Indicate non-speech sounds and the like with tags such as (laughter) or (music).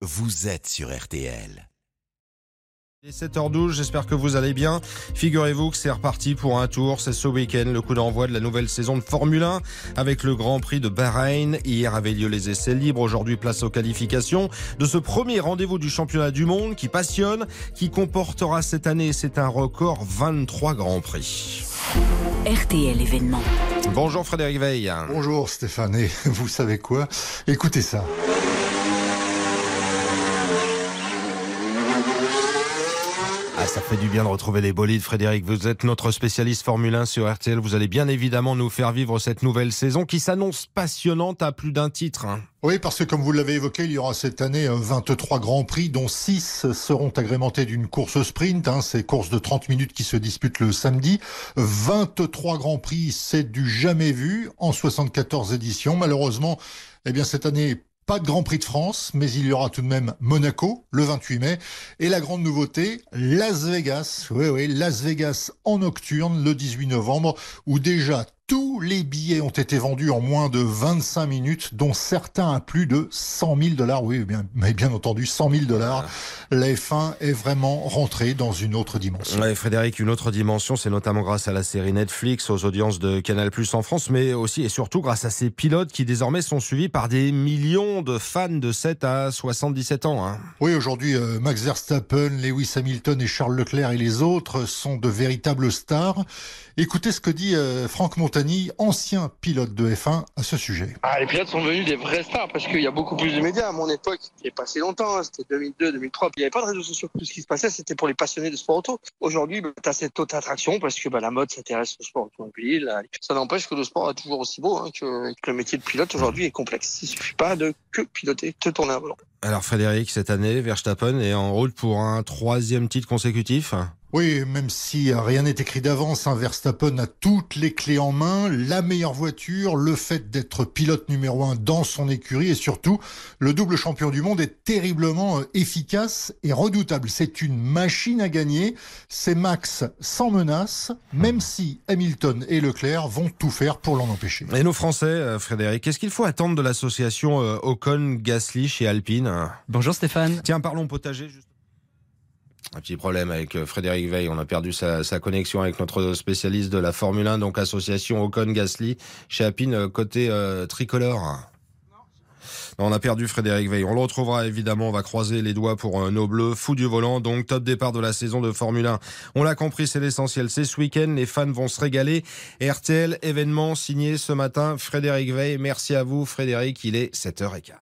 vous êtes sur RTL. Il est 7h12, j'espère que vous allez bien. Figurez-vous que c'est reparti pour un tour. C'est ce week-end le coup d'envoi de la nouvelle saison de Formule 1 avec le Grand Prix de Bahreïn. Hier avaient lieu les essais libres, aujourd'hui place aux qualifications de ce premier rendez-vous du championnat du monde qui passionne, qui comportera cette année, c'est un record, 23 Grands Prix. RTL événement. Bonjour Frédéric Veil. Bonjour Stéphane, et (laughs) vous savez quoi? Écoutez ça. Ça fait du bien de retrouver les bolides, Frédéric. Vous êtes notre spécialiste Formule 1 sur RTL. Vous allez bien évidemment nous faire vivre cette nouvelle saison qui s'annonce passionnante à plus d'un titre. hein. Oui, parce que comme vous l'avez évoqué, il y aura cette année euh, 23 grands prix, dont 6 seront agrémentés d'une course sprint. Hein, ces courses de 30 minutes qui se disputent le samedi. 23 grands prix, c'est du jamais vu en 74 éditions. Malheureusement, eh bien cette année, pas de Grand Prix de France, mais il y aura tout de même Monaco le 28 mai. Et la grande nouveauté, Las Vegas. Oui, oui, Las Vegas en nocturne le 18 novembre, où déjà tous les billets ont été vendus en moins de 25 minutes, dont certains à plus de 100 000 dollars. Oui, bien, mais bien entendu, 100 000 dollars. La F1 est vraiment rentrée dans une autre dimension. Ouais, Frédéric, une autre dimension, c'est notamment grâce à la série Netflix, aux audiences de Canal Plus en France, mais aussi et surtout grâce à ces pilotes qui désormais sont suivis par des millions de fans de 7 à 77 ans. hein. Oui, aujourd'hui, euh, Max Verstappen, Lewis Hamilton et Charles Leclerc et les autres sont de véritables stars. Écoutez ce que dit euh, Franck Montagny, ancien pilote de F1, à ce sujet. Ah, les pilotes sont devenus des vrais stars parce qu'il y a beaucoup plus de médias. À mon époque, il n'y a pas si longtemps, hein, c'était 2002, 2003. Il n'y avait pas de réseaux sociaux. Tout ce qui se passait, c'était pour les passionnés de sport auto. Aujourd'hui, tu as cette haute attraction parce que bah, la mode s'intéresse au sport automobile. Ça n'empêche que le sport est toujours aussi beau, hein, que, le métier de pilote aujourd'hui est complexe. Il suffit pas de que piloter, te tourner un volant. Alors Frédéric, cette année, Verstappen est en route pour un troisième titre consécutif. Oui, même si rien n'est écrit d'avance, hein, Verstappen a toutes les clés en main, la meilleure voiture, le fait d'être pilote numéro un dans son écurie et surtout, le double champion du monde est terriblement euh, efficace et redoutable. C'est une machine à gagner. C'est Max sans menace, même si Hamilton et Leclerc vont tout faire pour l'en empêcher. Et nos Français, euh, Frédéric, qu'est-ce qu'il faut attendre de l'association euh, Ocon-Gasly chez Alpine? Bonjour Stéphane. Tiens, parlons potager. Juste. Un petit problème avec euh, Frédéric Veil. On a perdu sa, sa connexion avec notre spécialiste de la Formule 1, donc association Ocon-Gasly chez Alpine, euh, côté euh, tricolore. Non, on a perdu Frédéric Veil. On le retrouvera évidemment. On va croiser les doigts pour euh, nos bleus. Fou du volant. Donc, top départ de la saison de Formule 1. On l'a compris, c'est l'essentiel. C'est ce week-end. Les fans vont se régaler. RTL, événement signé ce matin. Frédéric Veil. Merci à vous, Frédéric. Il est 7h15.